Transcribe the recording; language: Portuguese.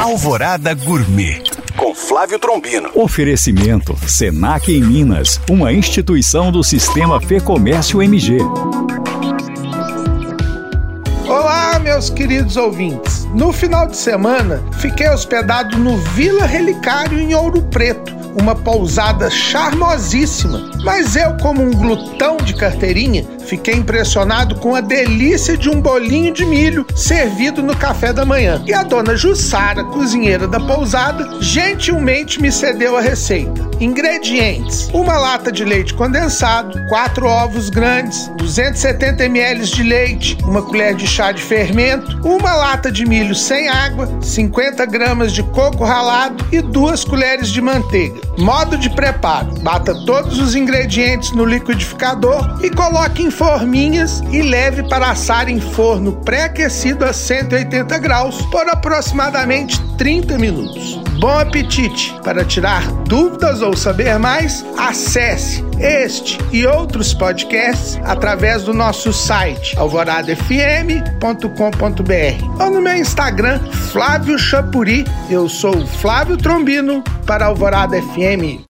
Alvorada Gourmet com Flávio Trombino. Oferecimento Senac em Minas, uma instituição do Sistema Fê Comércio MG. Olá, meus queridos ouvintes. No final de semana, fiquei hospedado no Vila Relicário em Ouro Preto uma pousada charmosíssima. Mas eu, como um glutão de carteirinha, fiquei impressionado com a delícia de um bolinho de milho servido no café da manhã. E a dona Jussara, cozinheira da pousada, gentilmente me cedeu a receita. Ingredientes: uma lata de leite condensado, quatro ovos grandes, 270 ml de leite, uma colher de chá de fermento, uma lata de milho sem água, 50 gramas de coco ralado e duas colheres de manteiga. Modo de preparo: bata todos os ingredientes no liquidificador e coloque em forminhas e leve para assar em forno pré-aquecido a 180 graus por aproximadamente 30 minutos. Bom apetite! Para tirar dúvidas ou saber mais, acesse este e outros podcasts através do nosso site alvoradafm.com.br ou no meu Instagram, Flávio Chapuri. Eu sou Flávio Trombino para Alvorada FM.